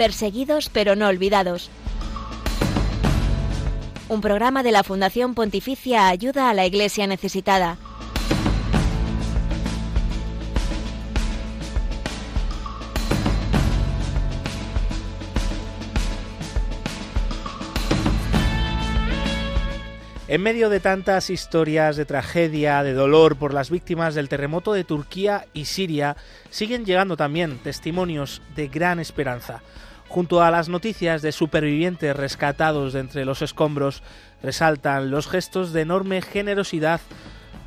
Perseguidos pero no olvidados. Un programa de la Fundación Pontificia Ayuda a la Iglesia Necesitada. En medio de tantas historias de tragedia, de dolor por las víctimas del terremoto de Turquía y Siria, siguen llegando también testimonios de gran esperanza. Junto a las noticias de supervivientes rescatados de entre los escombros, resaltan los gestos de enorme generosidad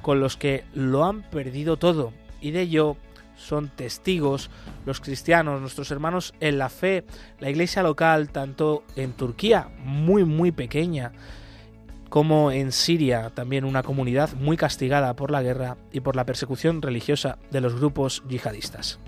con los que lo han perdido todo. Y de ello son testigos los cristianos, nuestros hermanos en la fe, la iglesia local, tanto en Turquía, muy muy pequeña, como en Siria, también una comunidad muy castigada por la guerra y por la persecución religiosa de los grupos yihadistas.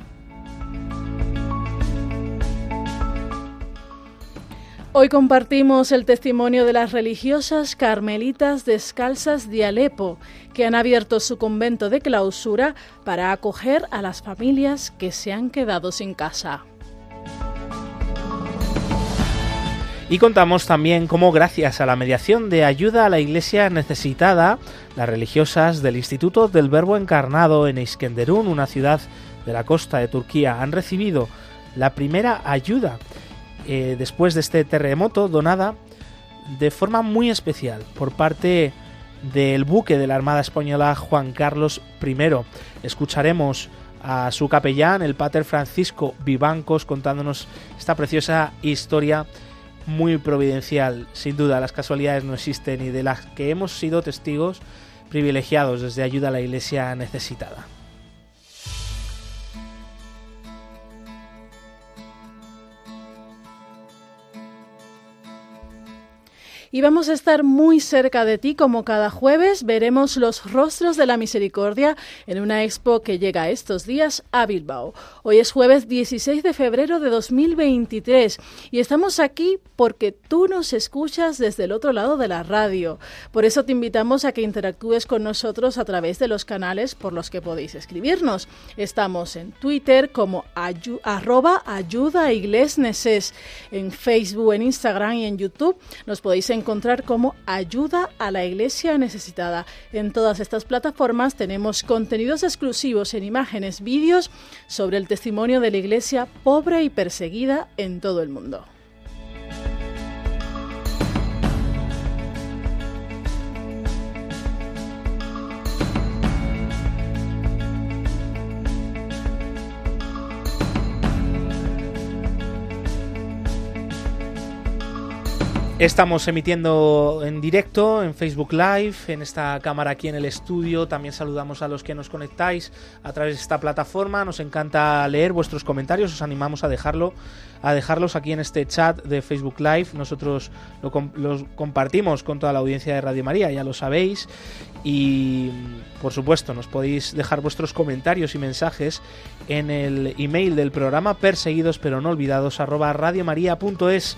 Hoy compartimos el testimonio de las religiosas carmelitas descalzas de Alepo, que han abierto su convento de clausura para acoger a las familias que se han quedado sin casa. Y contamos también cómo gracias a la mediación de ayuda a la iglesia necesitada, las religiosas del Instituto del Verbo Encarnado en Iskenderun, una ciudad de la costa de Turquía, han recibido la primera ayuda eh, después de este terremoto donada de forma muy especial por parte del buque de la Armada Española Juan Carlos I. Escucharemos a su capellán, el pater Francisco Vivancos, contándonos esta preciosa historia muy providencial. Sin duda, las casualidades no existen y de las que hemos sido testigos privilegiados desde ayuda a la iglesia necesitada. Y vamos a estar muy cerca de ti como cada jueves. Veremos los rostros de la misericordia en una expo que llega estos días a Bilbao. Hoy es jueves 16 de febrero de 2023 y estamos aquí porque tú nos escuchas desde el otro lado de la radio. Por eso te invitamos a que interactúes con nosotros a través de los canales por los que podéis escribirnos. Estamos en Twitter como arroba ayuda en Facebook, en Instagram y en YouTube. Nos podéis encontrar como ayuda a la iglesia necesitada. En todas estas plataformas tenemos contenidos exclusivos en imágenes, vídeos sobre el testimonio de la iglesia pobre y perseguida en todo el mundo. Estamos emitiendo en directo en Facebook Live, en esta cámara aquí en el estudio. También saludamos a los que nos conectáis a través de esta plataforma. Nos encanta leer vuestros comentarios. Os animamos a dejarlo, a dejarlos aquí en este chat de Facebook Live. Nosotros los compartimos con toda la audiencia de Radio María, ya lo sabéis. Y por supuesto, nos podéis dejar vuestros comentarios y mensajes en el email del programa perseguidos pero no olvidados radiomaria.es.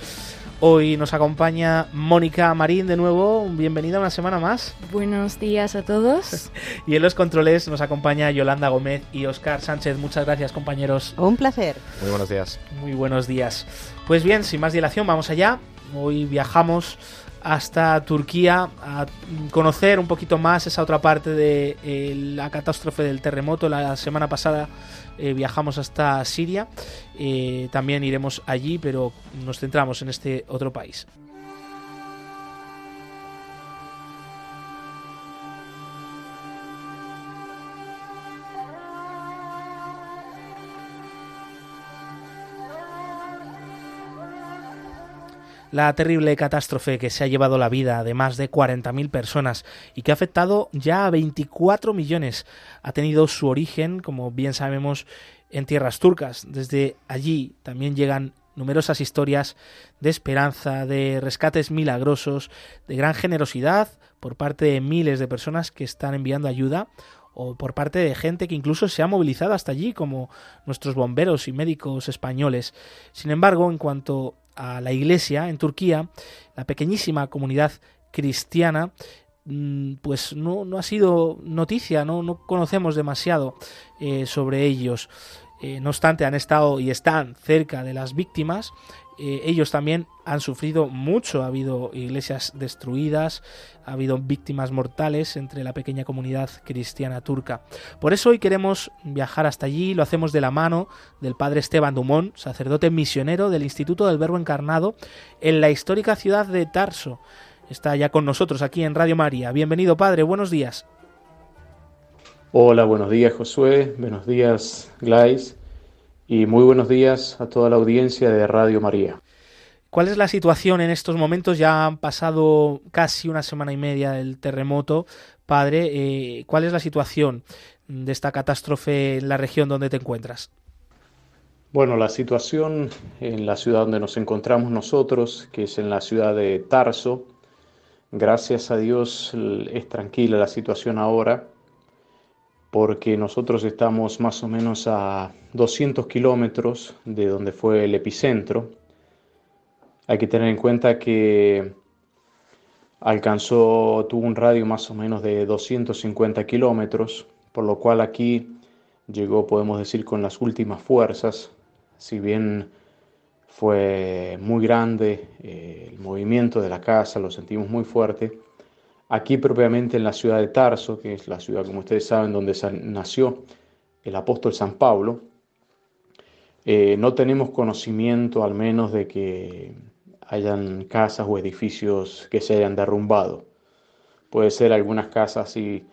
Hoy nos acompaña Mónica Marín de nuevo. Bienvenida una semana más. Buenos días a todos. y en los controles nos acompaña Yolanda Gómez y Oscar Sánchez. Muchas gracias, compañeros. Un placer. Muy buenos días. Muy buenos días. Pues bien, sin más dilación, vamos allá. Hoy viajamos hasta Turquía a conocer un poquito más esa otra parte de eh, la catástrofe del terremoto. La semana pasada eh, viajamos hasta Siria. Eh, también iremos allí, pero nos centramos en este otro país. La terrible catástrofe que se ha llevado la vida de más de 40.000 personas y que ha afectado ya a 24 millones ha tenido su origen, como bien sabemos, en tierras turcas. Desde allí también llegan numerosas historias de esperanza, de rescates milagrosos, de gran generosidad por parte de miles de personas que están enviando ayuda o por parte de gente que incluso se ha movilizado hasta allí, como nuestros bomberos y médicos españoles. Sin embargo, en cuanto a la iglesia en Turquía, la pequeñísima comunidad cristiana, mm, pues no, ha sido noticia, no, no conocemos demasiado eh, sobre ellos. Eh, no obstante, han estado y están cerca de las víctimas. Eh, ellos también han sufrido mucho. Ha habido iglesias destruidas, ha habido víctimas mortales entre la pequeña comunidad cristiana turca. Por eso hoy queremos viajar hasta allí. Lo hacemos de la mano del padre Esteban Dumont, sacerdote misionero del Instituto del Verbo Encarnado en la histórica ciudad de Tarso. Está ya con nosotros aquí en Radio María. Bienvenido, padre. Buenos días. Hola, buenos días Josué, buenos días Glais y muy buenos días a toda la audiencia de Radio María. ¿Cuál es la situación en estos momentos? Ya han pasado casi una semana y media del terremoto. Padre, eh, ¿cuál es la situación de esta catástrofe en la región donde te encuentras? Bueno, la situación en la ciudad donde nos encontramos nosotros, que es en la ciudad de Tarso, gracias a Dios es tranquila la situación ahora porque nosotros estamos más o menos a 200 kilómetros de donde fue el epicentro. Hay que tener en cuenta que alcanzó, tuvo un radio más o menos de 250 kilómetros, por lo cual aquí llegó, podemos decir, con las últimas fuerzas, si bien fue muy grande eh, el movimiento de la casa, lo sentimos muy fuerte, Aquí propiamente en la ciudad de Tarso, que es la ciudad, como ustedes saben, donde nació el apóstol San Pablo, eh, no tenemos conocimiento al menos de que hayan casas o edificios que se hayan derrumbado. Puede ser algunas casas que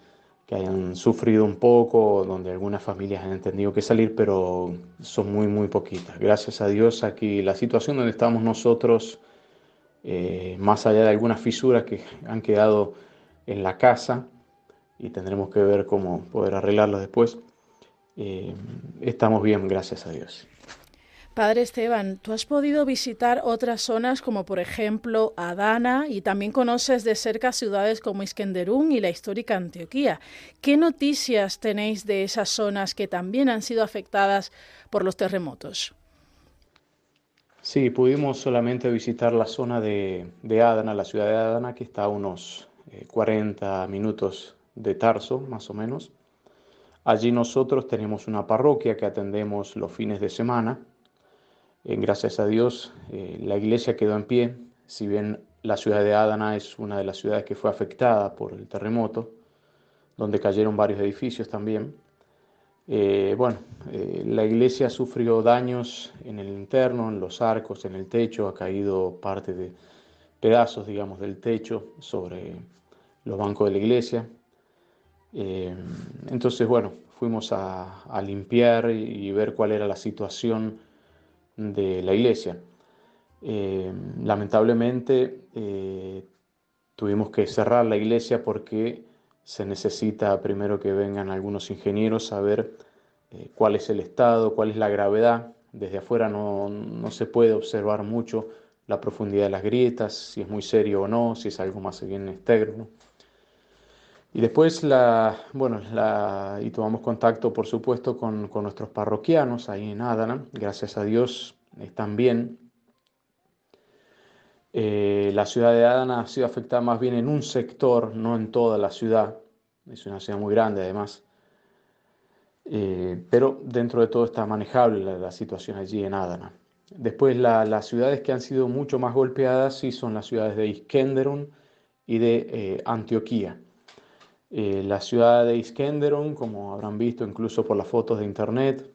hayan sufrido un poco, donde algunas familias han tenido que salir, pero son muy, muy poquitas. Gracias a Dios aquí la situación donde estamos nosotros eh, más allá de algunas fisuras que han quedado en la casa y tendremos que ver cómo poder arreglarlas después, eh, estamos bien, gracias a Dios. Padre Esteban, tú has podido visitar otras zonas como por ejemplo Adana y también conoces de cerca ciudades como Iskenderún y la histórica Antioquía. ¿Qué noticias tenéis de esas zonas que también han sido afectadas por los terremotos? Sí, pudimos solamente visitar la zona de, Adana, la ciudad de Adana, que está a unos 40 eh, minutos de Tarso, más o menos. Allí nosotros tenemos una parroquia que atendemos los fines de semana. Eh, gracias a Dios, eh, la iglesia quedó en pie, si bien la ciudad de Adana es una de las ciudades que fue afectada por el terremoto, donde cayeron varios edificios también. Eh, bueno, eh, la iglesia sufrió daños en el interno, en los arcos, en el techo, ha caído parte de pedazos, digamos, del techo sobre los bancos de la iglesia. Eh, entonces, bueno, fuimos a, limpiar y, ver cuál era la situación de la iglesia. lamentablemente tuvimos que cerrar la iglesia porque se necesita primero que vengan algunos ingenieros a ver eh, cuál es el estado, cuál es la gravedad. Desde afuera no, se puede observar mucho la profundidad de las grietas, si es muy serio o no, si es algo más bien externo. Y después, la, bueno, la, y tomamos contacto, por supuesto, con, nuestros parroquianos ahí en Adana. Gracias a Dios están bien. Eh, la ciudad de Adana ha sido afectada más bien en un sector, no en toda la ciudad. Es una ciudad muy grande además. Eh, pero dentro de todo está manejable la, situación allí en Adana. Después las ciudades que han sido mucho más golpeadas sí son las ciudades de Iskenderun y de eh, Antioquía. la ciudad de Iskenderun, como habrán visto incluso por las fotos de internet,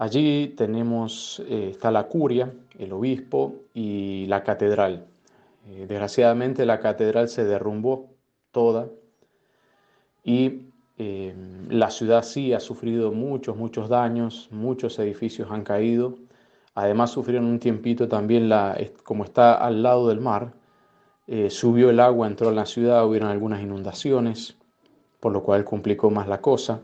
allí tenemos, está la curia, el obispo y la catedral. Eh, desgraciadamente la catedral se derrumbó toda y eh, la ciudad sí ha sufrido muchos, muchos daños, muchos edificios han caído. Además sufrieron un tiempito también, la, como está al lado del mar, eh, subió el agua, entró en la ciudad, hubieron algunas inundaciones, por lo cual complicó más la cosa.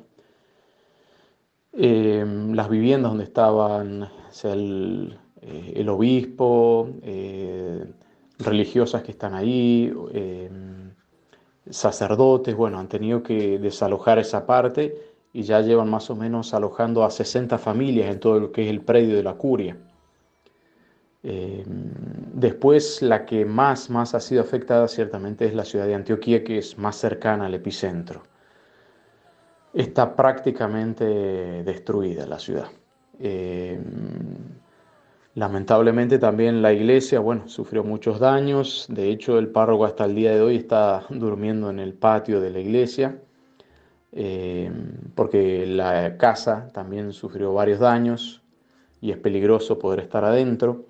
Las viviendas donde estaban el, eh, el obispo, eh, religiosas que están ahí, eh, sacerdotes, bueno, han tenido que desalojar esa parte y ya llevan más o menos alojando a 60 familias en todo lo que es el predio de la curia. después, la que más, más ha sido afectada ciertamente es la ciudad de Antioquía, que es más cercana al epicentro. Está prácticamente destruida la ciudad. Eh, lamentablemente también la iglesia, bueno, sufrió muchos daños. De hecho, el párroco hasta el día de hoy está durmiendo en el patio de la iglesia, eh, porque la casa también sufrió varios daños y es peligroso poder estar adentro.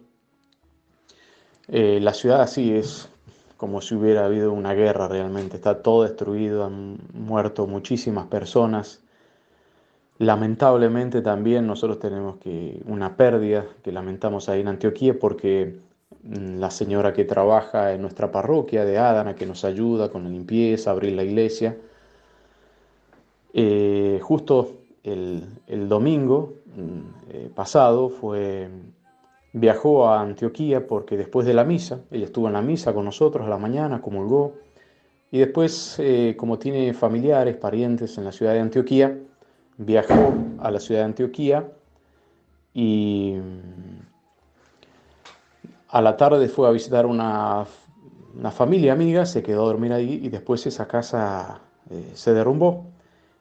la ciudad así es como si hubiera habido una guerra realmente. Está todo destruido, han muerto muchísimas personas. Lamentablemente también nosotros tenemos que una pérdida que lamentamos ahí en Antioquía porque mm, la señora que trabaja en nuestra parroquia de Adana, que nos ayuda con la limpieza, abrir la iglesia, eh, justo el, domingo mm, eh, pasado fue Viajó a Antioquía porque después de la misa, ella estuvo en la misa con nosotros a la mañana, comulgó, y después, eh, como tiene familiares, parientes en la ciudad de Antioquía, viajó a la ciudad de Antioquía y mm, a la tarde fue a visitar una, familia amiga, se quedó a dormir ahí y después esa casa eh, se derrumbó.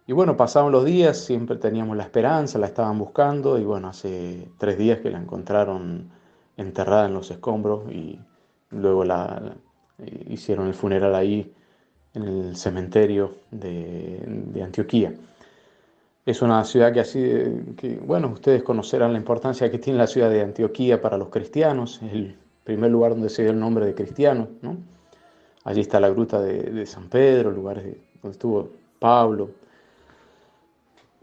Y bueno, pasaron los días, siempre teníamos la esperanza, la estaban buscando y bueno, hace tres días que la encontraron enterrada en los escombros y luego la, hicieron el funeral ahí en el cementerio de, Antioquía. Es una ciudad que así, que, bueno, ustedes conocerán la importancia que tiene la ciudad de Antioquía para los cristianos, es el primer lugar donde se dio el nombre de cristiano, ¿no? Allí está la gruta de, San Pedro, el lugar donde estuvo Pablo,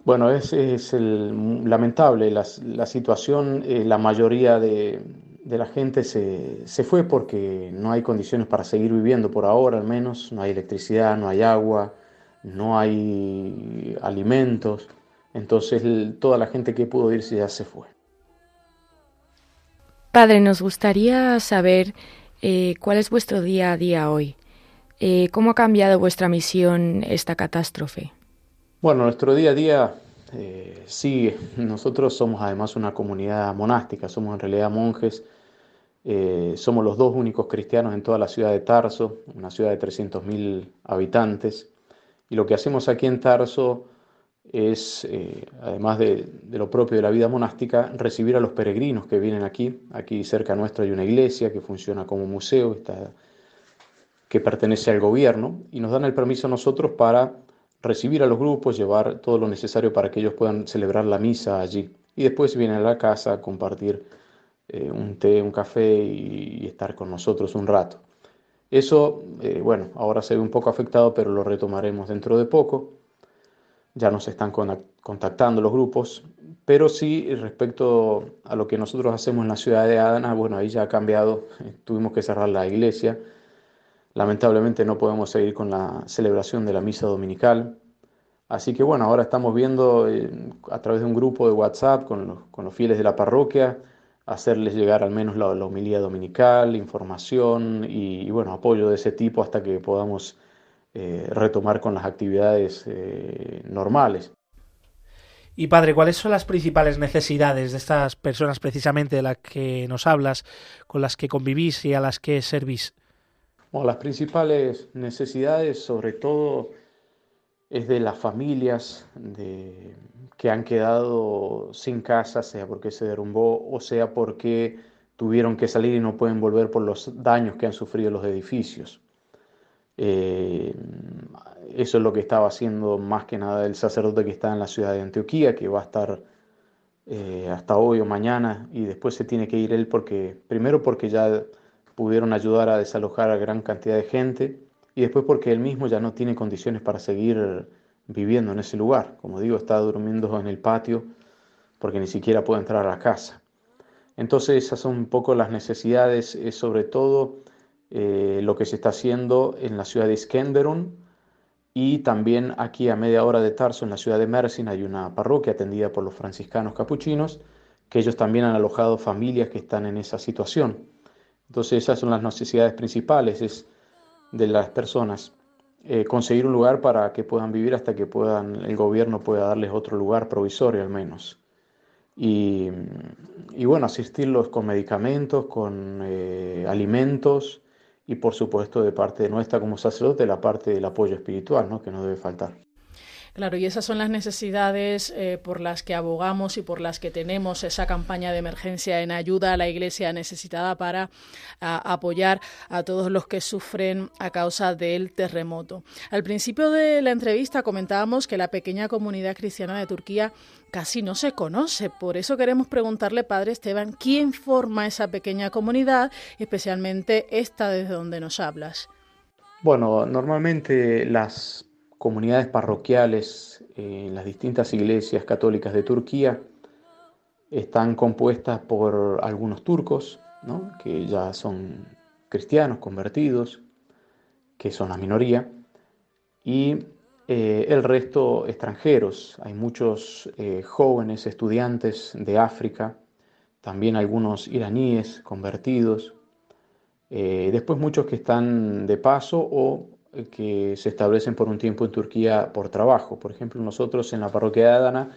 bueno, es, es el, lamentable la, situación. Eh, la mayoría de, de la gente se, se, fue porque no hay condiciones para seguir viviendo por ahora, al menos. No hay electricidad, no hay agua, no hay alimentos. Entonces, toda la gente que pudo irse ya se fue. Padre, nos gustaría saber eh, cuál es vuestro día a día hoy. Eh, ¿Cómo ha cambiado vuestra misión esta catástrofe? Bueno, nuestro día a día eh, sigue. Nosotros somos además una comunidad monástica, somos en realidad monjes. Eh, somos los dos únicos cristianos en toda la ciudad de Tarso, una ciudad de 300.000 habitantes. Y lo que hacemos aquí en Tarso es, eh, además de, lo propio de la vida monástica, recibir a los peregrinos que vienen aquí. Aquí cerca nuestro hay una iglesia que funciona como museo, que pertenece al gobierno, y nos dan el permiso a nosotros para recibir a los grupos, llevar todo lo necesario para que ellos puedan celebrar la misa allí. Y después vienen a la casa a compartir eh, un té, un café y, estar con nosotros un rato. Eso, eh, bueno, ahora se ve un poco afectado, pero lo retomaremos dentro de poco. Ya nos están contactando los grupos, pero sí respecto a lo que nosotros hacemos en la ciudad de Adana, bueno, ahí ya ha cambiado, tuvimos que cerrar la iglesia Lamentablemente no podemos seguir con la celebración de la misa dominical. Así que bueno, ahora estamos viendo eh, a través de un grupo de WhatsApp con los, fieles de la parroquia, hacerles llegar al menos la, homilía dominical, información y, bueno, apoyo de ese tipo hasta que podamos eh, retomar con las actividades eh, normales. Y padre, ¿cuáles son las principales necesidades de estas personas precisamente de las que nos hablas, con las que convivís y a las que servís? Las principales necesidades, sobre todo, es de las familias que han quedado sin casa, sea porque se derrumbó o sea porque tuvieron que salir y no pueden volver por los daños que han sufrido los edificios. Eh, eso es lo que estaba haciendo más que nada el sacerdote que está en la ciudad de Antioquía, que va a estar eh, hasta hoy o mañana y después se tiene que ir él porque, primero porque ya pudieron ayudar a desalojar a gran cantidad de gente y después porque él mismo ya no tiene condiciones para seguir viviendo en ese lugar. Como digo, está durmiendo en el patio porque ni siquiera puede entrar a la casa. Entonces esas son un poco las necesidades, es sobre todo eh, lo que se está haciendo en la ciudad de Iskenderun y también aquí a media hora de Tarso, en la ciudad de Mersin, hay una parroquia atendida por los franciscanos capuchinos, que ellos también han alojado familias que están en esa situación. Entonces esas son las necesidades principales es de las personas. Eh, conseguir un lugar para que puedan vivir hasta que puedan, el gobierno pueda darles otro lugar provisorio al menos. Y, bueno, asistirlos con medicamentos, con eh, alimentos y por supuesto de parte de nuestra como sacerdote la parte del apoyo espiritual, ¿no? que no debe faltar. Claro, y esas son las necesidades eh, por las que abogamos y por las que tenemos esa campaña de emergencia en ayuda a la Iglesia necesitada para apoyar a todos los que sufren a causa del terremoto. Al principio de la entrevista comentábamos que la pequeña comunidad cristiana de Turquía casi no se conoce. Por eso queremos preguntarle, Padre Esteban, ¿quién forma esa pequeña comunidad, especialmente esta desde donde nos hablas? Bueno, normalmente las comunidades parroquiales en las distintas iglesias católicas de Turquía están compuestas por algunos turcos, que ya son cristianos convertidos, que son la minoría, y eh, el resto extranjeros. Hay muchos eh, jóvenes estudiantes de África, también algunos iraníes convertidos, eh, después muchos que están de paso o que se establecen por un tiempo en Turquía por trabajo. Por ejemplo, nosotros en la parroquia de Adana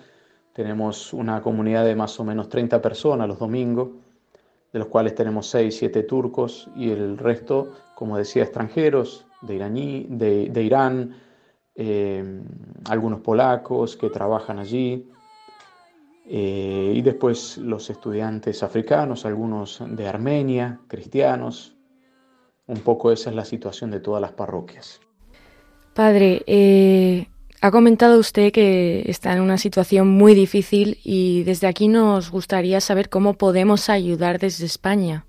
tenemos una comunidad de más o menos 30 personas los domingos, de los cuales tenemos 6, 7 turcos y el resto, como decía, extranjeros de, Irán, eh, algunos polacos que trabajan allí, eh, y después los estudiantes africanos, algunos de Armenia, cristianos, un poco esa es la situación de todas las parroquias. Padre, eh, ha comentado usted que está en una situación muy difícil y desde aquí nos gustaría saber cómo podemos ayudar desde España.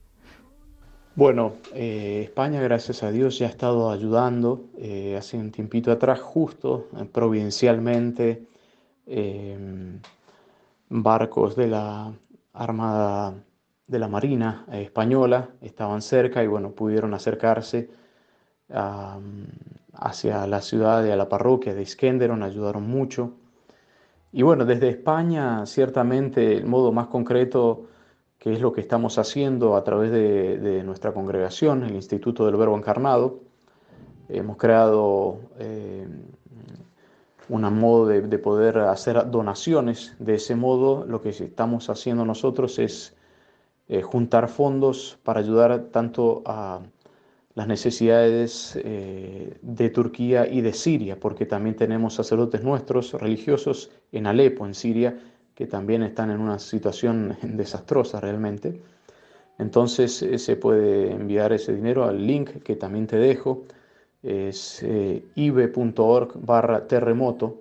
Bueno, eh, España, gracias a Dios, ya ha estado ayudando eh, hace un tiempito atrás, justo, providencialmente, barcos de la Armada de la Marina española estaban cerca y bueno, pudieron acercarse hacia la ciudad y a la parroquia de Iskenderun, ayudaron mucho. Y bueno, desde España, ciertamente el modo más concreto, que es lo que estamos haciendo a través de, nuestra congregación, el Instituto del Verbo Encarnado, hemos creado eh, un modo de poder hacer donaciones. De ese modo, lo que estamos haciendo nosotros es eh, juntar fondos para ayudar tanto a las necesidades eh, de Turquía y de Siria, porque también tenemos sacerdotes nuestros religiosos en Alepo, en Siria, que también están en una situación desastrosa realmente. Entonces eh, se puede enviar ese dinero al link que también te dejo, es ibe.org barra terremoto,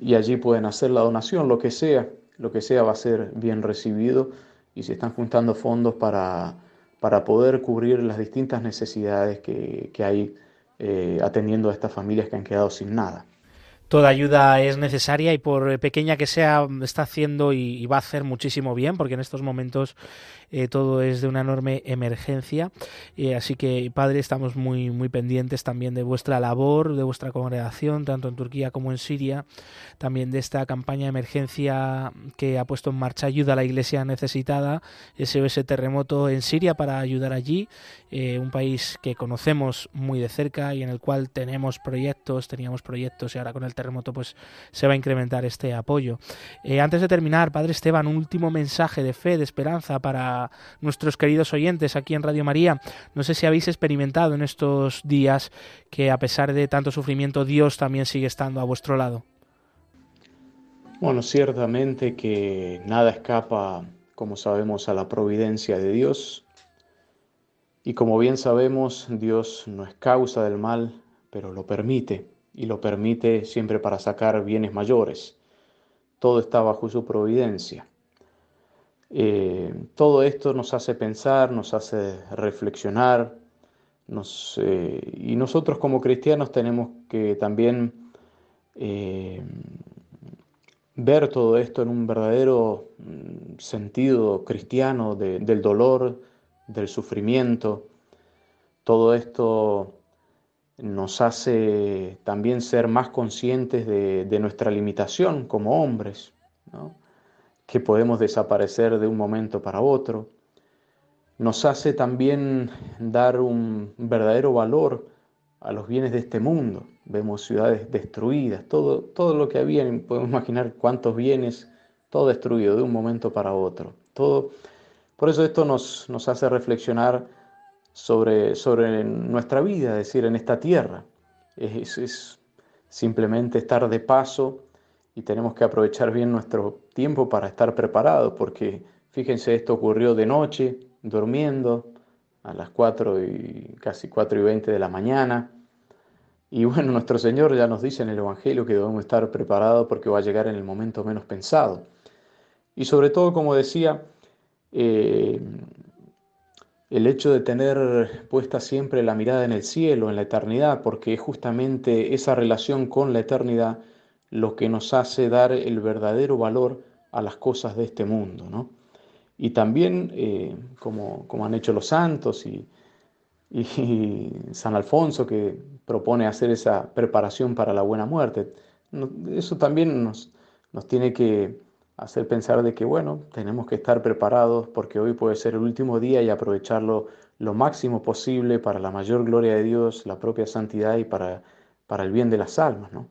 y allí pueden hacer la donación, lo que sea, lo que sea va a ser bien recibido y se están juntando fondos para, para poder cubrir las distintas necesidades que, hay eh, atendiendo a estas familias que han quedado sin nada. Toda ayuda es necesaria y por pequeña que sea, está haciendo y, va a hacer muchísimo bien, porque en estos momentos eh, todo es de una enorme emergencia. Eh, así que, Padre, estamos muy, muy pendientes también de vuestra labor, de vuestra congregación, tanto en Turquía como en Siria, también de esta campaña de emergencia que ha puesto en marcha Ayuda a la Iglesia Necesitada, SOS Terremoto en Siria para ayudar allí, eh, un país que conocemos muy de cerca y en el cual tenemos proyectos, teníamos proyectos y ahora con el terremoto pues se va a incrementar este apoyo. antes de terminar, Padre Esteban, un último mensaje de fe, de esperanza para nuestros queridos oyentes aquí en Radio María. No sé si habéis experimentado en estos días que a pesar de tanto sufrimiento Dios también sigue estando a vuestro lado. Bueno, ciertamente que nada escapa, como sabemos, a la providencia de Dios. Y como bien sabemos, Dios no es causa del mal, pero lo permite, y lo permite siempre para sacar bienes mayores. Todo está bajo su providencia. Eh, todo esto nos hace pensar, nos hace reflexionar, eh, y nosotros como cristianos tenemos que también eh, ver todo esto en un verdadero mm, sentido cristiano del dolor, del sufrimiento. Todo esto nos hace también ser más conscientes de, nuestra limitación como hombres. Que podemos desaparecer de un momento para otro. Nos hace también dar un verdadero valor a los bienes de este mundo. Vemos ciudades destruidas, todo, todo lo que había, podemos imaginar cuántos bienes, todo destruido de un momento para otro. Todo, por eso esto nos, nos hace reflexionar sobre, sobre nuestra vida, es decir, en esta tierra. Es, es, simplemente estar de paso y tenemos que aprovechar bien nuestro tiempo para estar preparados, porque fíjense, esto ocurrió de noche, durmiendo, a las 4 y casi 4 y 20 de la mañana. Y bueno, nuestro Señor ya nos dice en el Evangelio que debemos estar preparados porque va a llegar en el momento menos pensado. Y sobre todo, como decía, eh, el hecho de tener puesta siempre la mirada en el cielo, en la eternidad, porque es justamente esa relación con la eternidad lo que nos hace dar el verdadero valor a las cosas de este mundo. ¿no? Y también, eh, como, como, han hecho los santos y, y, San Alfonso, que propone hacer esa preparación para la buena muerte, eso también nos, nos tiene que hacer pensar de que, bueno, tenemos que estar preparados porque hoy puede ser el último día y aprovecharlo lo máximo posible para la mayor gloria de Dios, la propia santidad y para, para el bien de las almas, ¿no?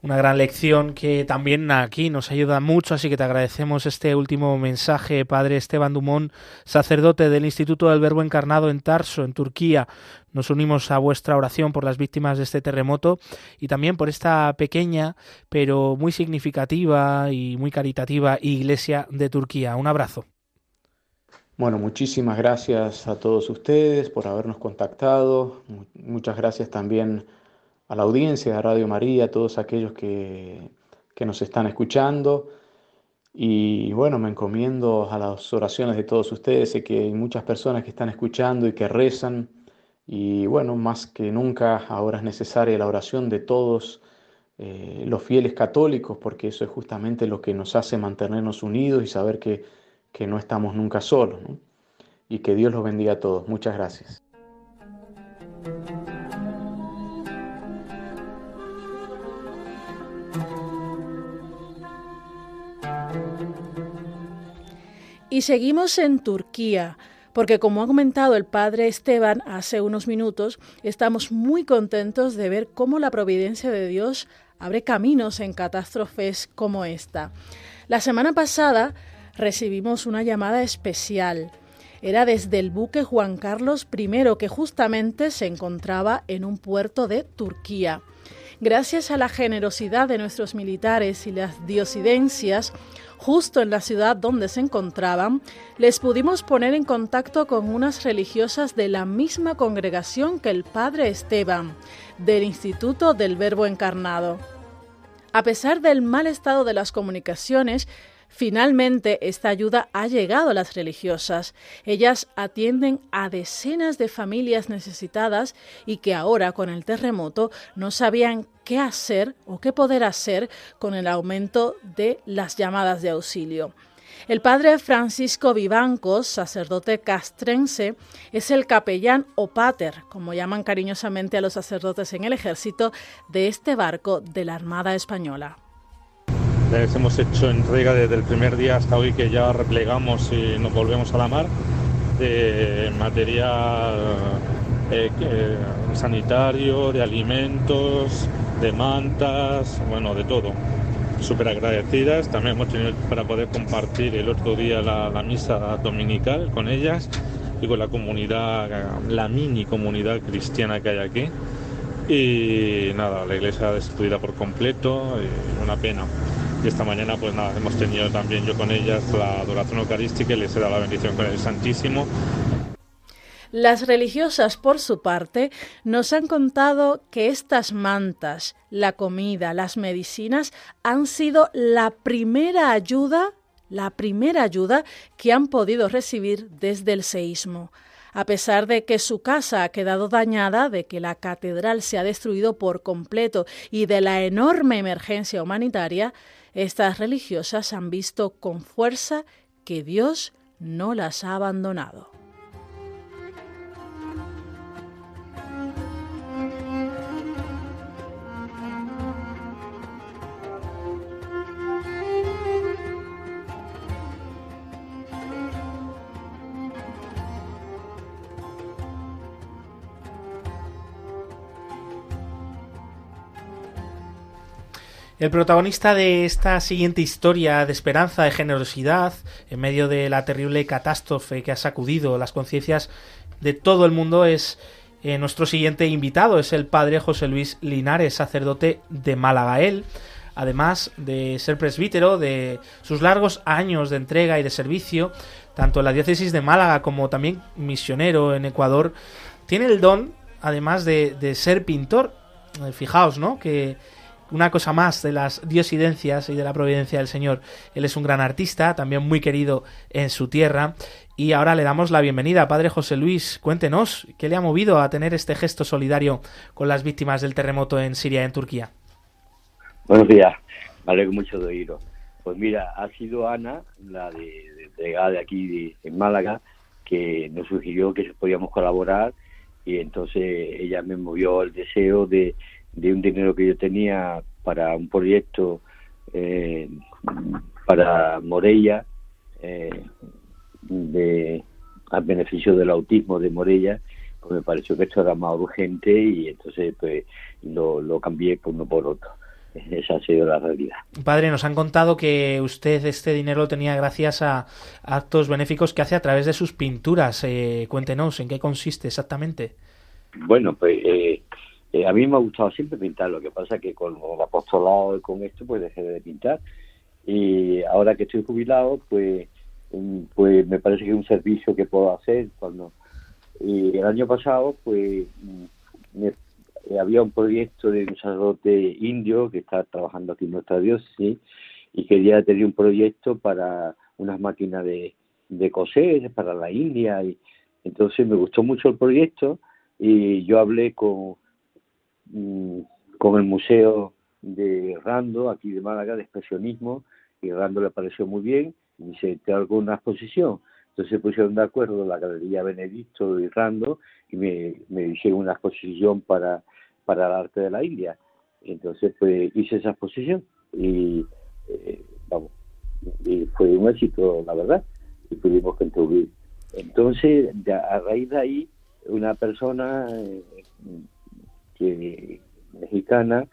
Una gran lección que también aquí nos ayuda mucho, así que te agradecemos este último mensaje, Padre Esteban Dumont, sacerdote del Instituto del Verbo Encarnado en Tarso, en Turquía. Nos unimos a vuestra oración por las víctimas de este terremoto y también por esta pequeña, pero muy significativa y muy caritativa Iglesia de Turquía. Un abrazo. Bueno, muchísimas gracias a todos ustedes por habernos contactado. Muchas gracias también a la audiencia de Radio María, a todos aquellos que, que nos están escuchando. Y bueno, me encomiendo a las oraciones de todos ustedes. Sé que hay muchas personas que están escuchando y que rezan. Y bueno, más que nunca ahora es necesaria la oración de todos eh, los fieles católicos, porque eso es justamente lo que nos hace mantenernos unidos y saber que, que no estamos nunca solos. Y que Dios los bendiga a todos. Muchas gracias. Y seguimos en Turquía, porque como ha comentado el padre Esteban hace unos minutos, estamos muy contentos de ver cómo la providencia de Dios abre caminos en catástrofes como esta. La semana pasada recibimos una llamada especial. Era desde el buque Juan Carlos I, que justamente se encontraba en un puerto de Turquía. Gracias a la generosidad de nuestros militares y las diosidencias, justo en la ciudad donde se encontraban, les pudimos poner en contacto con unas religiosas de la misma congregación que el padre Esteban, del Instituto del Verbo Encarnado. A pesar del mal estado de las comunicaciones, Finalmente, esta ayuda ha llegado a las religiosas. Ellas atienden a decenas de familias necesitadas y que ahora, con el terremoto, no sabían qué hacer o qué poder hacer con el aumento de las llamadas de auxilio. El padre Francisco Vivancos, sacerdote castrense, es el capellán o pater, como llaman cariñosamente a los sacerdotes en el ejército, de este barco de la Armada Española. Les hemos hecho entrega desde el primer día hasta hoy que ya replegamos y nos volvemos a la mar de material eh, sanitario, de alimentos, de mantas, bueno, de todo. Súper agradecidas. También hemos tenido para poder compartir el otro día la, misa dominical con ellas y con la comunidad, la mini comunidad cristiana que hay aquí. Y nada, la iglesia destruida por completo, y una pena. Y esta mañana pues nada, hemos tenido también yo con ellas la adoración eucarística y les he dado la bendición con el Santísimo. Las religiosas, por su parte, nos han contado que estas mantas, la comida, las medicinas han sido la primera ayuda, la primera ayuda que han podido recibir desde el seísmo. A pesar de que su casa ha quedado dañada, de que la catedral se ha destruido por completo y de la enorme emergencia humanitaria, estas religiosas han visto con fuerza que Dios no las ha abandonado. El protagonista de esta siguiente historia de esperanza, de generosidad, en medio de la terrible catástrofe que ha sacudido las conciencias de todo el mundo, es Eh, nuestro siguiente invitado es el padre José Luis Linares, sacerdote de Málaga. Él, además de ser presbítero, de sus largos años de entrega y de servicio, tanto en la diócesis de Málaga como también misionero en Ecuador, tiene el don, además de, de ser pintor. Eh, fijaos, ¿no? Que una cosa más de las diosidencias y de la providencia del Señor. Él es un gran artista, también muy querido en su tierra. Y ahora le damos la bienvenida. Padre José Luis, cuéntenos, ¿qué le ha movido a tener este gesto solidario con las víctimas del terremoto en Siria y en Turquía? Buenos días, me alegro mucho de oíros. Pues mira, ha sido Ana, la de, de, de aquí de, en Málaga, que nos sugirió que podíamos colaborar y entonces ella me movió el deseo de, de un dinero que yo tenía para un proyecto eh, para Morella, eh, de, al beneficio del autismo de Morella, pues me pareció que esto era más urgente y entonces pues lo, lo cambié por uno por otro. Esa ha sido la realidad. Padre, nos han contado que usted este dinero lo tenía gracias a actos benéficos que hace a través de sus pinturas. Eh, cuéntenos, ¿en qué consiste exactamente? Bueno, pues eh, eh, a mí me ha gustado siempre pintar, lo que pasa que con el apostolado y con esto pues dejé de pintar. Y ahora que estoy jubilado, pues, mm, pues me parece que es un servicio que puedo hacer cuando... Y el año pasado, pues mm, eh, había un proyecto de un sacerdote indio que está trabajando aquí en nuestra diócesis y quería tener un proyecto para unas máquinas de, de coser para la India y entonces me gustó mucho el proyecto y yo hablé con Mm, con el Museo de Rando, aquí de Málaga, de expresionismo, y Rando le pareció muy bien, y dice, te hago una exposición. Entonces se pusieron de acuerdo la Galería Benedicto y Rando, y me, me hicieron una exposición para, para el arte de la India. Entonces, pues hice esa exposición, y eh, vamos, y fue un éxito, la verdad, y pudimos contribuir. Entonces, a raíz de ahí, una persona eh, que mexicana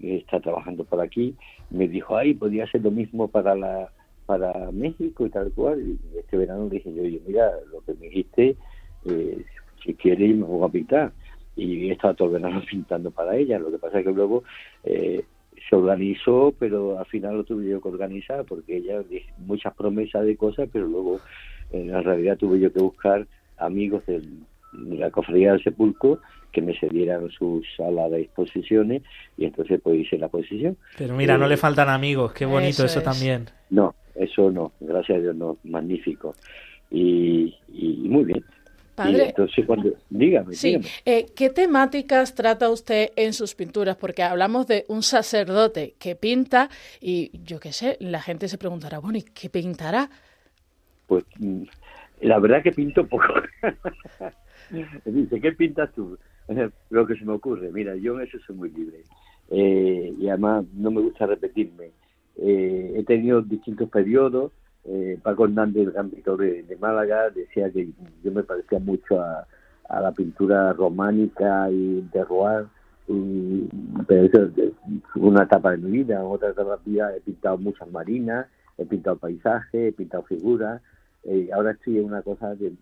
está trabajando por aquí. Me dijo ay podría ser lo mismo para la para México y tal cual y este verano dije yo oye mira lo que me dijiste eh, si quieres me voy a pintar y he estado todo el verano pintando para ella. Lo que pasa es que luego eh, se organizó pero al final lo tuve yo que organizar porque ella muchas promesas de cosas pero luego en realidad tuve yo que buscar amigos del, de la cofradía del sepulcro que me cedieran su sala de exposiciones y entonces pues hice la exposición. Pero mira, no le eh, faltan amigos, qué bonito eso, también. No, eso no, gracias a Dios no, magnífico. Y, y muy bien. Padre, entonces cuando, dígame, sí, Eh, ¿qué temáticas trata usted en sus pinturas? Porque hablamos de un sacerdote que pinta y yo qué sé, la gente se preguntará, bueno, ¿y qué pintará? Pues mm, la verdad que pinto poco. Dice, ¿qué pintas tú? lo que se me ocurre. Mira, yo en eso soy muy libre. Eh, y además no me gusta repetirme. Eh, he tenido distintos periodos. Eh, Paco Hernández, el gran pintor de, Málaga, decía que yo me parecía mucho a, la pintura románica y de Roar. Y, pero eso es una etapa de mi vida. En otra etapa de mi vida he pintado muchas marinas, he pintado paisajes, he pintado figuras. ahora estoy en una cosa de, de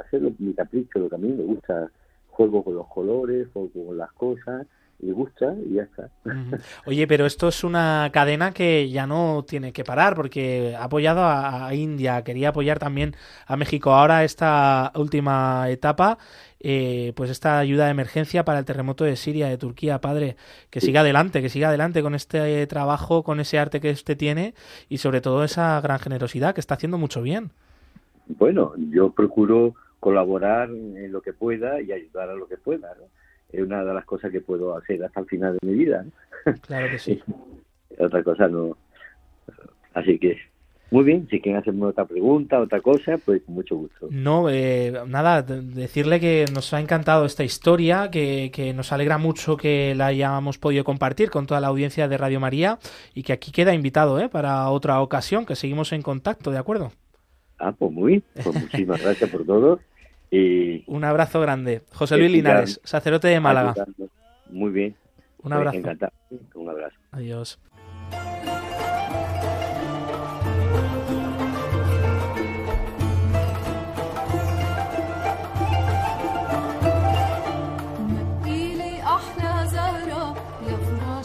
hacer mi capricho, lo que a mí me gusta juego con los colores, juego con las cosas, y gusta y ya está. Oye, pero esto es una cadena que ya no tiene que parar porque ha apoyado a, India, quería apoyar también a México. Ahora esta última etapa, eh, pues esta ayuda de emergencia para el terremoto de Siria, de Turquía, padre, que siga adelante, que siga adelante con este trabajo, con ese arte que usted tiene y sobre todo esa gran generosidad que está haciendo mucho bien. Bueno, yo procuro colaborar en lo que pueda y ayudar a lo que pueda. Es una de las cosas que puedo hacer hasta el final de mi vida. Claro que sí. otra cosa no. Así que muy bien, si quieren hacerme otra pregunta, otra cosa, pues con mucho gusto. No, eh, nada, decirle que nos ha encantado esta historia, que, que, nos alegra mucho que la hayamos podido compartir con toda la audiencia de Radio María y que aquí queda invitado ¿eh? para otra ocasión, que seguimos en contacto, ¿de acuerdo? Ah, pues muy, pues muchísimas gracias por todo. Y Un abrazo grande. José Luis Linares, sacerdote de Málaga. Muy bien. Un abrazo. Un abrazo. Adiós.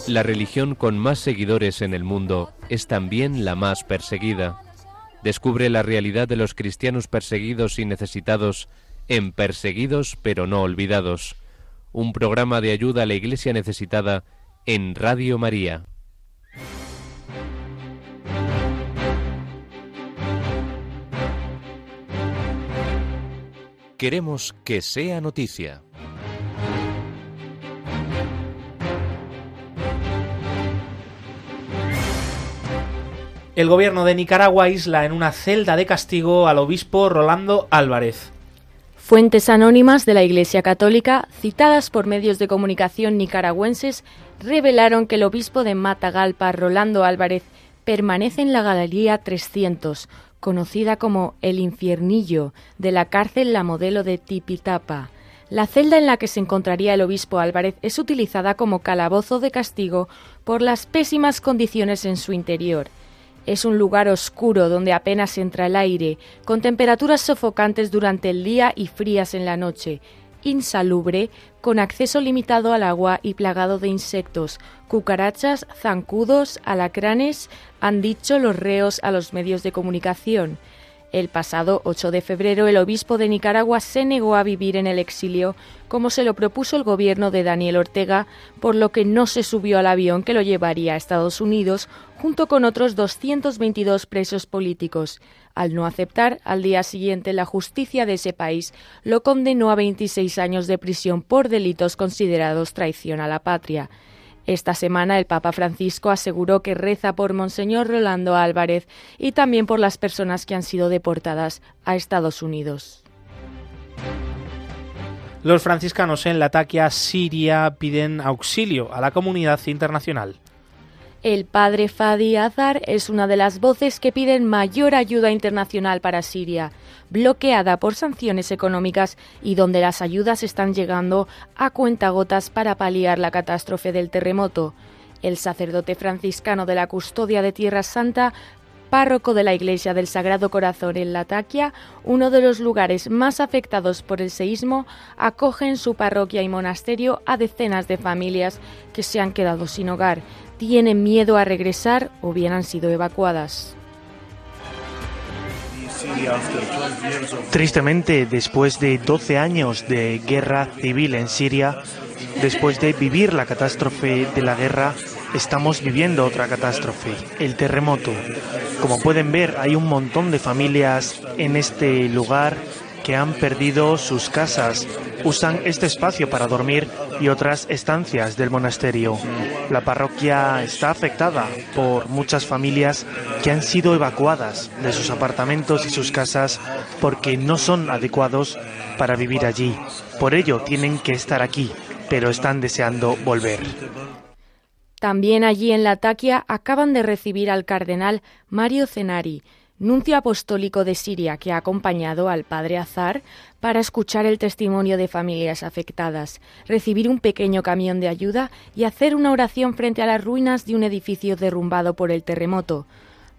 La religión con más seguidores en el mundo es también la más perseguida. Descubre la realidad de los cristianos perseguidos y necesitados en Perseguidos pero no olvidados, un programa de ayuda a la Iglesia necesitada en Radio María. Queremos que sea noticia. El gobierno de Nicaragua aísla en una celda de castigo al obispo Rolando Álvarez. Fuentes anónimas de la Iglesia Católica, citadas por medios de comunicación nicaragüenses, revelaron que el obispo de Matagalpa, Rolando Álvarez, permanece en la Galería 300, conocida como el infiernillo de la cárcel La Modelo de Tipitapa. La celda en la que se encontraría el obispo Álvarez es utilizada como calabozo de castigo por las pésimas condiciones en su interior. Es un lugar oscuro donde apenas entra el aire, con temperaturas sofocantes durante el día y frías en la noche, insalubre, con acceso limitado al agua y plagado de insectos, cucarachas, zancudos, alacranes, han dicho los reos a los medios de comunicación. El pasado 8 de febrero el obispo de Nicaragua se negó a vivir en el exilio como se lo propuso el gobierno de Daniel Ortega, por lo que no se subió al avión que lo llevaría a Estados Unidos junto con otros 222 presos políticos. Al no aceptar, al día siguiente la justicia de ese país lo condenó a 26 años de prisión por delitos considerados traición a la patria. Esta semana el Papa Francisco aseguró que reza por Monseñor Rolando Álvarez y también por las personas que han sido deportadas a Estados Unidos. Los franciscanos en Latakia, Siria, piden auxilio a la comunidad internacional. El padre Fadi Azar es una de las voces que piden mayor ayuda internacional para Siria, bloqueada por sanciones económicas y donde las ayudas están llegando a cuentagotas para paliar la catástrofe del terremoto. El sacerdote franciscano de la custodia de Tierra Santa párroco de la Iglesia del Sagrado Corazón en Latakia, uno de los lugares más afectados por el seísmo, acoge en su parroquia y monasterio a decenas de familias que se han quedado sin hogar, tienen miedo a regresar o bien han sido evacuadas. Tristemente, después de 12 años de guerra civil en Siria, después de vivir la catástrofe de la guerra, estamos viviendo otra catástrofe, el terremoto. Como pueden ver, hay un montón de familias en este lugar que han perdido sus casas, usan este espacio para dormir y otras estancias del monasterio. La parroquia está afectada por muchas familias que han sido evacuadas de sus apartamentos y sus casas porque no son adecuados para vivir allí. Por ello tienen que estar aquí, pero están deseando volver. También allí en la Taquia acaban de recibir al cardenal Mario Cenari, nuncio apostólico de Siria que ha acompañado al padre Azar para escuchar el testimonio de familias afectadas, recibir un pequeño camión de ayuda y hacer una oración frente a las ruinas de un edificio derrumbado por el terremoto.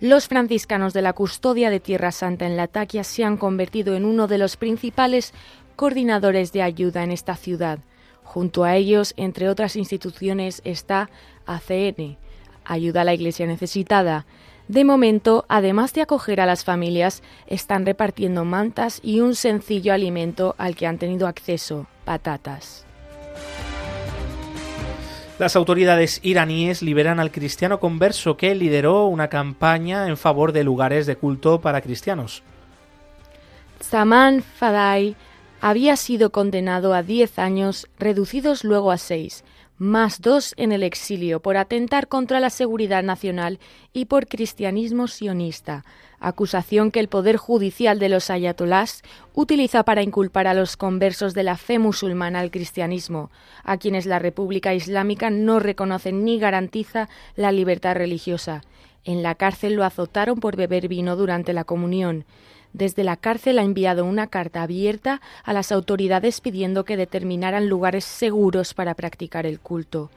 Los franciscanos de la custodia de Tierra Santa en Latakia se han convertido en uno de los principales coordinadores de ayuda en esta ciudad. Junto a ellos, entre otras instituciones, está ACN, Ayuda a la Iglesia Necesitada, de momento, además de acoger a las familias, están repartiendo mantas y un sencillo alimento al que han tenido acceso, patatas. Las autoridades iraníes liberan al cristiano converso que lideró una campaña en favor de lugares de culto para cristianos. Saman Fadai había sido condenado a 10 años, reducidos luego a 6, más dos en el exilio por atentar contra la seguridad nacional y por cristianismo sionista, acusación que el Poder Judicial de los ayatolás utiliza para inculpar a los conversos de la fe musulmana al cristianismo, a quienes la República Islámica no reconoce ni garantiza la libertad religiosa. En la cárcel lo azotaron por beber vino durante la comunión desde la cárcel ha enviado una carta abierta a las autoridades pidiendo que determinaran lugares seguros para practicar el culto.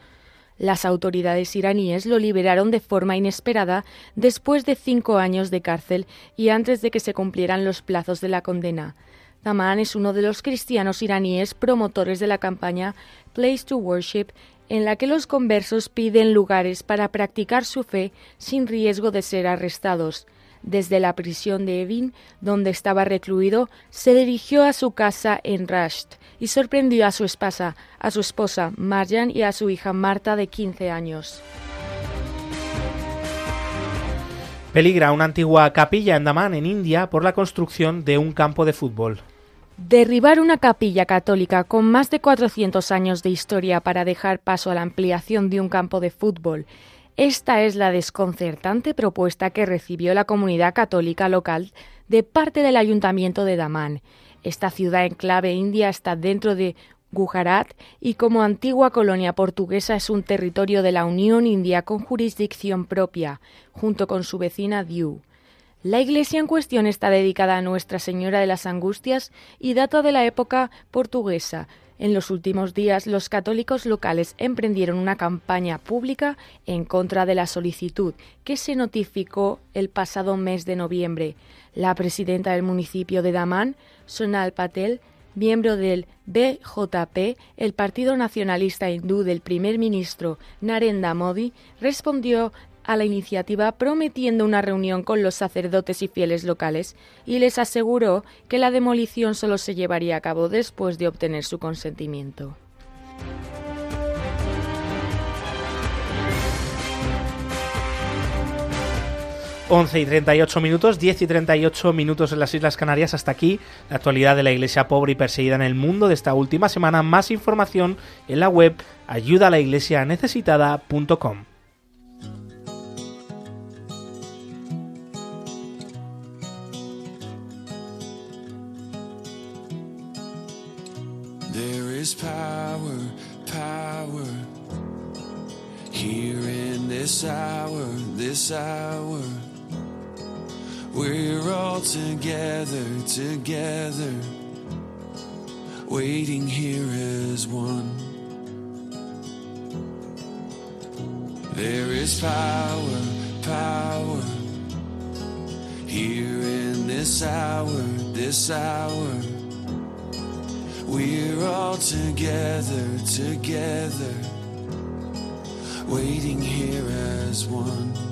Las autoridades iraníes lo liberaron de forma inesperada después de cinco años de cárcel y antes de que se cumplieran los plazos de la condena. Zaman es uno de los cristianos iraníes promotores de la campaña Place to Worship en la que los conversos piden lugares para practicar su fe sin riesgo de ser arrestados. Desde la prisión de Evin, donde estaba recluido, se dirigió a su casa en Rasht y sorprendió a su esposa, a su esposa Marjan y a su hija Marta de 15 años. Peligra una antigua capilla en Daman, en India, por la construcción de un campo de fútbol. Derribar una capilla católica con más de 400 años de historia para dejar paso a la ampliación de un campo de fútbol. Esta es la desconcertante propuesta que recibió la comunidad católica local de parte del ayuntamiento de Daman. Esta ciudad enclave india está dentro de Gujarat y como antigua colonia portuguesa es un territorio de la Unión India con jurisdicción propia, junto con su vecina Diu. La iglesia en cuestión está dedicada a Nuestra Señora de las Angustias y data de la época portuguesa. En los últimos días, los católicos locales emprendieron una campaña pública en contra de la solicitud que se notificó el pasado mes de noviembre. La presidenta del municipio de Daman, Sonal Patel, miembro del BJP, el Partido Nacionalista Hindú del primer ministro Narendra Modi, respondió a la iniciativa prometiendo una reunión con los sacerdotes y fieles locales y les aseguró que la demolición solo se llevaría a cabo después de obtener su consentimiento. 11 y 38 minutos, 10 y 38 minutos en las Islas Canarias. Hasta aquí la actualidad de la iglesia pobre y perseguida en el mundo de esta última semana. Más información en la web ayudalaiglesianecesitada.com. is power, power here in this hour, this hour. We're all together, together, waiting here as one. There is power, power here in this hour, this hour. We're all together, together, waiting here as one.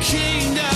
Kingdom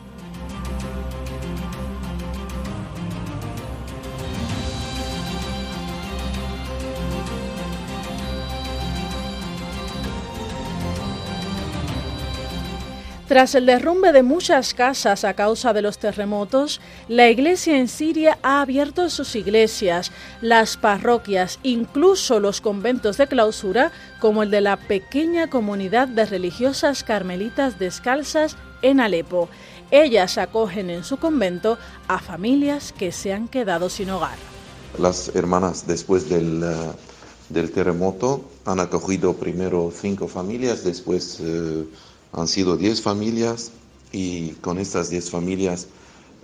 Tras el derrumbe de muchas casas a causa de los terremotos, la iglesia en Siria ha abierto sus iglesias, las parroquias, incluso los conventos de clausura, como el de la pequeña comunidad de religiosas carmelitas descalzas en Alepo. Ellas acogen en su convento a familias que se han quedado sin hogar. Las hermanas después del, del terremoto han acogido primero cinco familias, después uh, han sido 10 familias y con estas 10 familias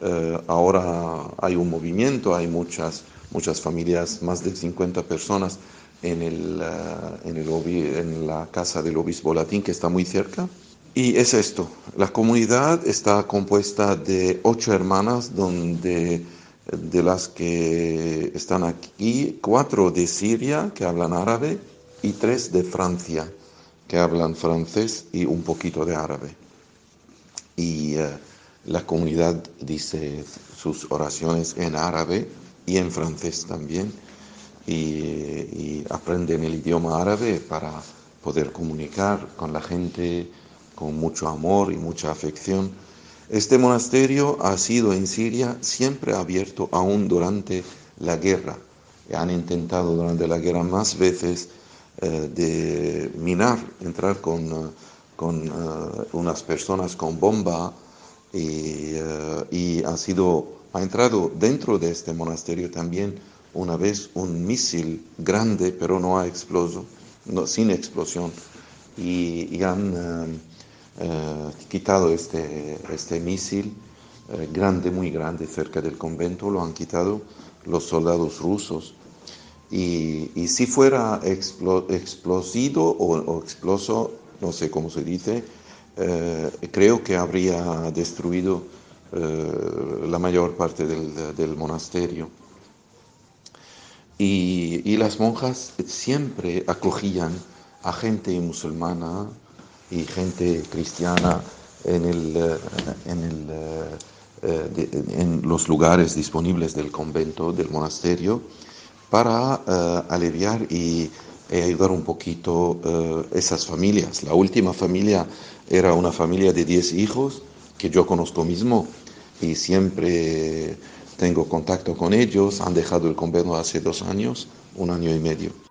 eh, ahora hay un movimiento, hay muchas, muchas familias, más de 50 personas en, el, uh, en, el, en la casa del obispo latín que está muy cerca. Y es esto, la comunidad está compuesta de ocho hermanas, donde de las que están aquí, cuatro de Siria que hablan árabe y tres de Francia que hablan francés y un poquito de árabe. Y uh, la comunidad dice sus oraciones en árabe y en francés también. Y, y, aprenden el idioma árabe para poder comunicar con la gente con mucho amor y mucha afección. Este monasterio ha sido en Siria siempre abierto aún durante la guerra. Han intentado durante la guerra más veces eh, de minar, entrar con, eh, con uh, unas personas con bomba y, y, ha sido, ha entrado dentro de este monasterio también una vez un misil grande, pero no ha explosión, no, sin explosión, y, y han quitado este, este misil grande, muy grande, cerca del convento, lo han quitado los soldados rusos y, si fuera explo, explosivo o, o, exploso, no sé cómo se dice, eh, creo que habría destruido eh, la mayor parte del, monasterio. Y, y, las monjas siempre acogían a gente musulmana y gente cristiana en, el, en, el, eh, en los lugares disponibles del convento, del monasterio para uh, aliviar y eh, ayudar un poquito uh, esas familias. La última familia era una familia de 10 hijos que yo conozco mismo y siempre tengo contacto con ellos. Han dejado el convento hace dos años, un año y medio.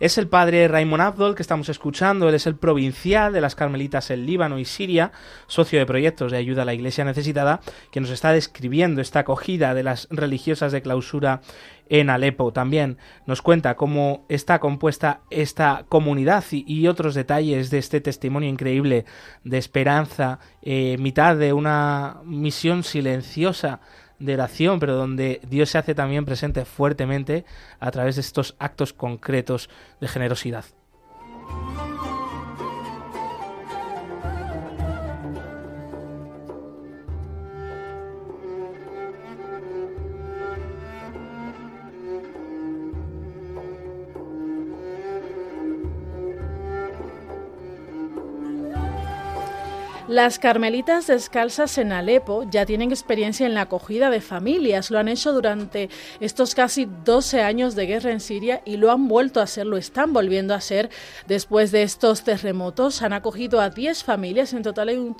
Es el padre Raymond Abdol que estamos escuchando, él es el provincial de las Carmelitas en Líbano y Siria, socio de proyectos de ayuda a la Iglesia necesitada, que nos está describiendo esta acogida de las religiosas de clausura en Alepo. También nos cuenta cómo está compuesta esta comunidad y, otros detalles de este testimonio increíble de esperanza, eh, mitad de una misión silenciosa de oración, pero donde Dios se hace también presente fuertemente a través de estos actos concretos de generosidad. Las carmelitas descalzas en Alepo ya tienen experiencia en la acogida de familias. Lo han hecho durante estos casi 12 años de guerra en Siria y lo han vuelto a hacer, lo están volviendo a hacer después de estos terremotos. Han acogido a 10 familias, en total hay, un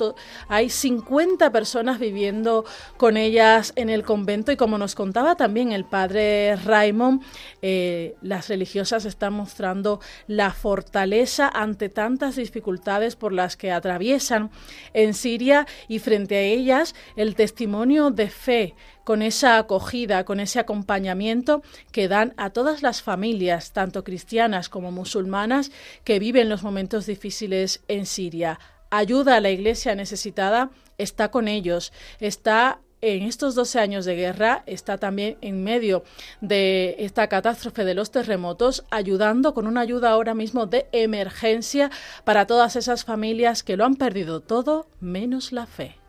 hay 50 personas viviendo con ellas en el convento y como nos contaba también el padre Raymond, eh, las religiosas están mostrando la fortaleza ante tantas dificultades por las que atraviesan en Siria y frente a ellas el testimonio de fe con esa acogida, con ese acompañamiento que dan a todas las familias, tanto cristianas como musulmanas, que viven los momentos difíciles en Siria. Ayuda a la iglesia necesitada, está con ellos, está en estos 12 años de guerra está también en medio de esta catástrofe de los terremotos, ayudando con una ayuda ahora mismo de emergencia para todas esas familias que lo han perdido todo menos la fe.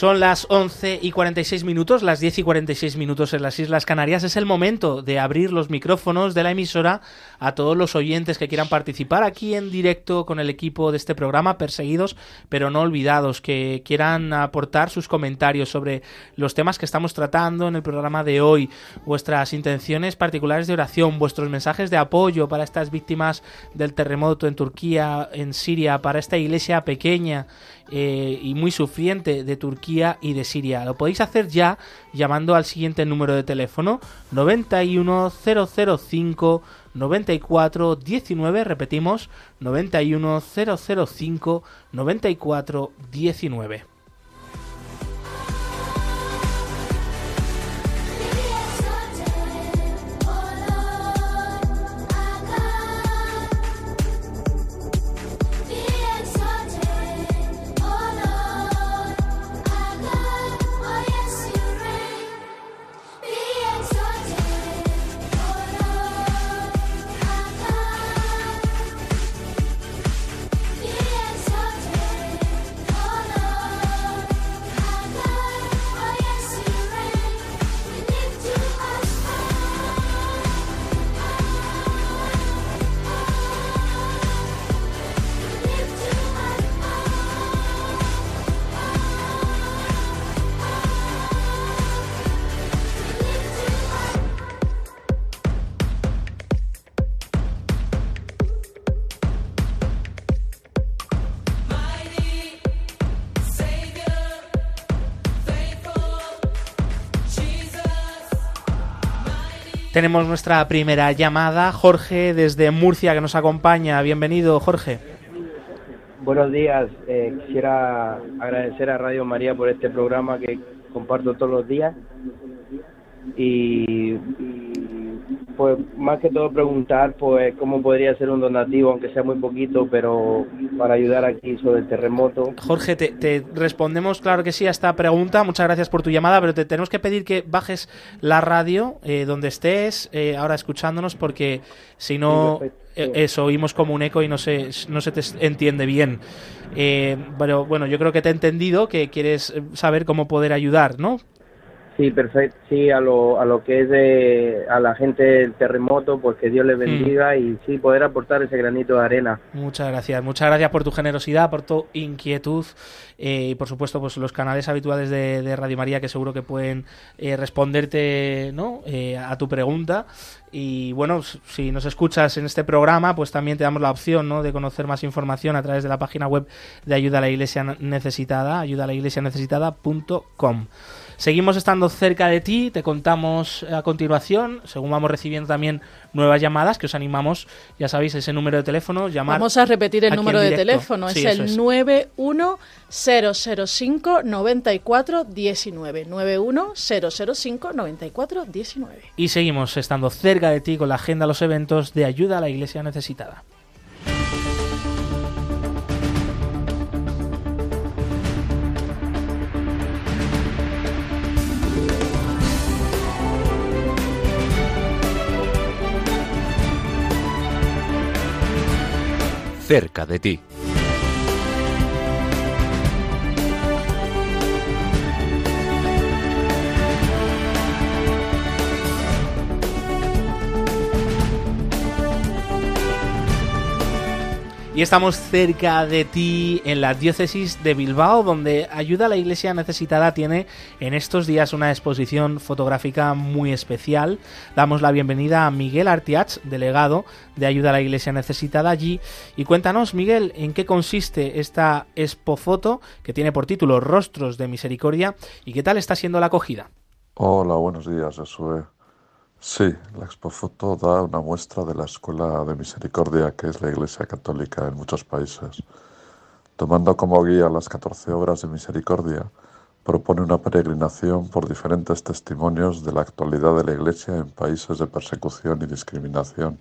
Son las 11 y 46 minutos, las 10 y 46 minutos en las Islas Canarias. Es el momento de abrir los micrófonos de la emisora a todos los oyentes que quieran participar aquí en directo con el equipo de este programa, perseguidos pero no olvidados, que quieran aportar sus comentarios sobre los temas que estamos tratando en el programa de hoy, vuestras intenciones particulares de oración, vuestros mensajes de apoyo para estas víctimas del terremoto en Turquía, en Siria, para esta iglesia pequeña eh, y muy sufriente de Turquía y de Siria. Lo podéis hacer ya llamando al siguiente número de teléfono 91005 94 19, repetimos 91005 94 19. Tenemos nuestra primera llamada, Jorge desde Murcia que nos acompaña. Bienvenido, Jorge. Buenos días. Eh, quisiera agradecer a Radio María por este programa que comparto todos los días. Y, pues más que todo preguntar pues cómo podría ser un donativo, aunque sea muy poquito, pero para ayudar aquí sobre el terremoto. Jorge, te, te respondemos claro que sí a esta pregunta. Muchas gracias por tu llamada, pero te tenemos que pedir que bajes la radio eh, donde estés eh, ahora escuchándonos porque si no... Sí, eh, eso, oímos como un eco y no se, no se te entiende bien. Eh, pero bueno, yo creo que te he entendido que quieres saber cómo poder ayudar, ¿no? Sí, perfecto. Sí, a lo, a lo que es de, a la gente del terremoto, pues que Dios les bendiga mm. y sí, poder aportar ese granito de arena. Muchas gracias. Muchas gracias por tu generosidad, por tu inquietud eh, y por supuesto pues los canales habituales de, de Radio María que seguro que pueden eh, responderte ¿no? Eh, a tu pregunta. Y bueno, si nos escuchas en este programa, pues también te damos la opción ¿no? de conocer más información a través de la página web de Ayuda a la Iglesia Necesitada, ayuda a la iglesia necesitada.com. Seguimos estando cerca de ti, te contamos a continuación, según vamos recibiendo también nuevas llamadas, que os animamos, ya sabéis, ese número de teléfono, llamar. Vamos a repetir el número de teléfono, sí, es el es. 91005 9419. 91005 9419. Y seguimos estando cerca de ti con la agenda, los eventos de ayuda a la iglesia necesitada. Cerca de ti. Y estamos cerca de ti en la diócesis de Bilbao, donde Ayuda a la Iglesia Necesitada tiene en estos días una exposición fotográfica muy especial. Damos la bienvenida a Miguel Artiach, delegado de Ayuda a la Iglesia Necesitada allí. Y cuéntanos, Miguel, en qué consiste esta expofoto que tiene por título Rostros de Misericordia y qué tal está siendo la acogida. Hola, buenos días, Josué. Sí, la expofoto da una muestra de la Escuela de Misericordia que es la Iglesia Católica en muchos países. Tomando como guía las 14 obras de misericordia, propone una peregrinación por diferentes testimonios de la actualidad de la Iglesia en países de persecución y discriminación.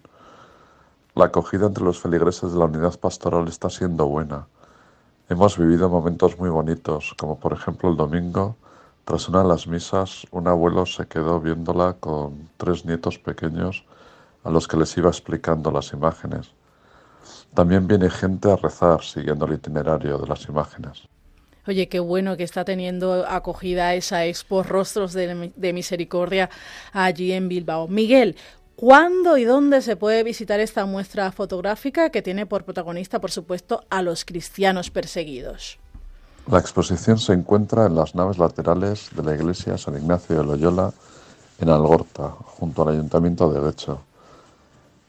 La acogida entre los feligreses de la unidad pastoral está siendo buena. Hemos vivido momentos muy bonitos, como por ejemplo el domingo, tras una de las misas, un abuelo se quedó viéndola con tres nietos pequeños a los que les iba explicando las imágenes. También viene gente a rezar siguiendo el itinerario de las imágenes. Oye, qué bueno que está teniendo acogida esa expo Rostros de, de Misericordia allí en Bilbao. Miguel, ¿Cuándo y dónde se puede visitar esta muestra fotográfica que tiene por protagonista, por supuesto, a los cristianos perseguidos? La exposición se encuentra en las naves laterales de la iglesia San Ignacio de Loyola en Algorta, junto al ayuntamiento de Guecho.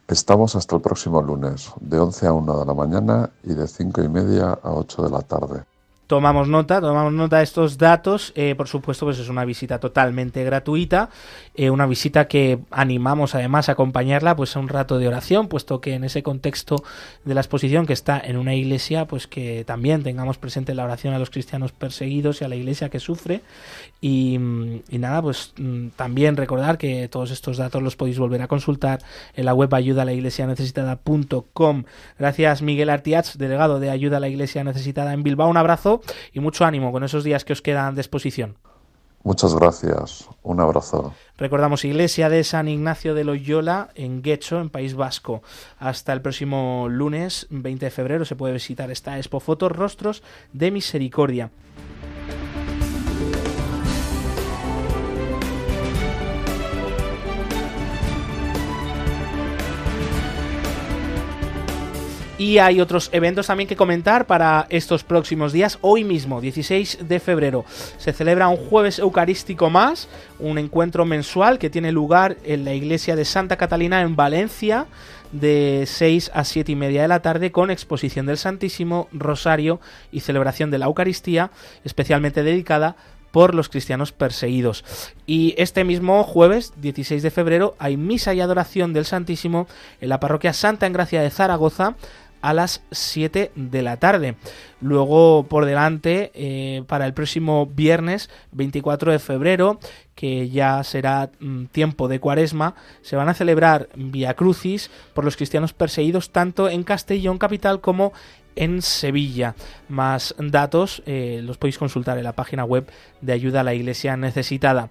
Estamos hasta el próximo lunes, de 11 a 1 de la mañana y de 5 y media a 8 de la tarde. Tomamos nota, tomamos nota de estos datos. Eh, por supuesto, pues es una visita totalmente gratuita, eh, una visita que animamos además a acompañarla, pues a un rato de oración, puesto que en ese contexto de la exposición que está en una iglesia, pues que también tengamos presente la oración a los cristianos perseguidos y a la iglesia que sufre. Y, y nada, pues mm, también recordar que todos estos datos los podéis volver a consultar en la web ayuda la iglesia necesitada.com. Gracias, Miguel Artiach, delegado de Ayuda a la Iglesia Necesitada en Bilbao. Un abrazo y mucho ánimo con esos días que os quedan de exposición. Muchas gracias. Un abrazo. Recordamos Iglesia de San Ignacio de Loyola en Guecho, en País Vasco. Hasta el próximo lunes 20 de febrero se puede visitar esta Expo Fotos Rostros de Misericordia. Y hay otros eventos también que comentar para estos próximos días. Hoy mismo, 16 de febrero, se celebra un jueves eucarístico más, un encuentro mensual que tiene lugar en la iglesia de Santa Catalina en Valencia de 6 a 7 y media de la tarde con exposición del Santísimo, Rosario y celebración de la Eucaristía, especialmente dedicada por los cristianos perseguidos. Y este mismo jueves, 16 de febrero, hay misa y adoración del Santísimo en la parroquia Santa Engracia de Zaragoza a las 7 de la tarde. Luego por delante eh, para el próximo viernes 24 de febrero, que ya será mm, tiempo de cuaresma, se van a celebrar Via Crucis por los cristianos perseguidos tanto en Castellón capital como en Sevilla. Más datos eh, los podéis consultar en la página web de Ayuda a la Iglesia Necesitada.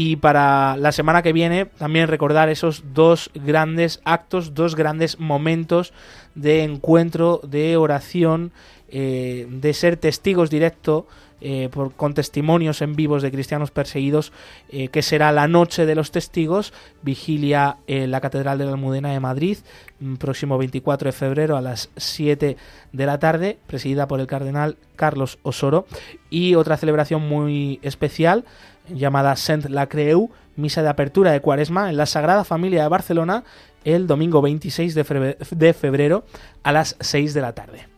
Y para la semana que viene también recordar esos dos grandes actos, dos grandes momentos de encuentro, de oración, eh, de ser testigos directos eh, por, con testimonios en vivos de cristianos perseguidos, eh, que será la noche de los testigos, vigilia en la Catedral de la Almudena de Madrid, mm, próximo 24 de febrero a las 7 de la tarde, presidida por el cardenal Carlos Osoro, y otra celebración muy especial llamada Saint la Creu, misa de apertura de Cuaresma en la Sagrada Familia de Barcelona el domingo 26 de febrero, de febrero a las 6 de la tarde.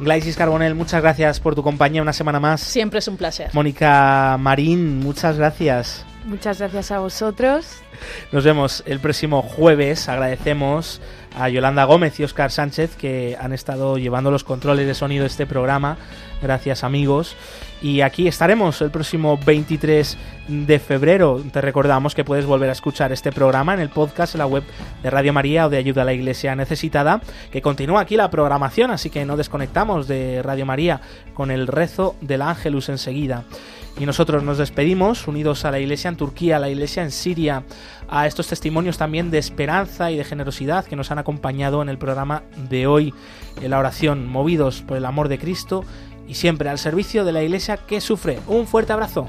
Glaisis Carbonell, muchas gracias por tu compañía una semana más. Siempre es un placer. Mónica Marín, muchas gracias. Muchas gracias a vosotros. Nos vemos el próximo jueves. Agradecemos a Yolanda Gómez y Óscar Sánchez que han estado llevando los controles de sonido de este programa. Gracias amigos. Y aquí estaremos el próximo 23 de febrero. Te recordamos que puedes volver a escuchar este programa en el podcast en la web de Radio María o de Ayuda a la Iglesia Necesitada, que continúa aquí la programación, así que no desconectamos de Radio María con el rezo del Ángelus enseguida. Y nosotros nos despedimos, unidos a la iglesia en Turquía, a la iglesia en Siria, a estos testimonios también de esperanza y de generosidad que nos han acompañado en el programa de hoy, en la oración, movidos por el amor de Cristo y siempre al servicio de la iglesia que sufre. Un fuerte abrazo.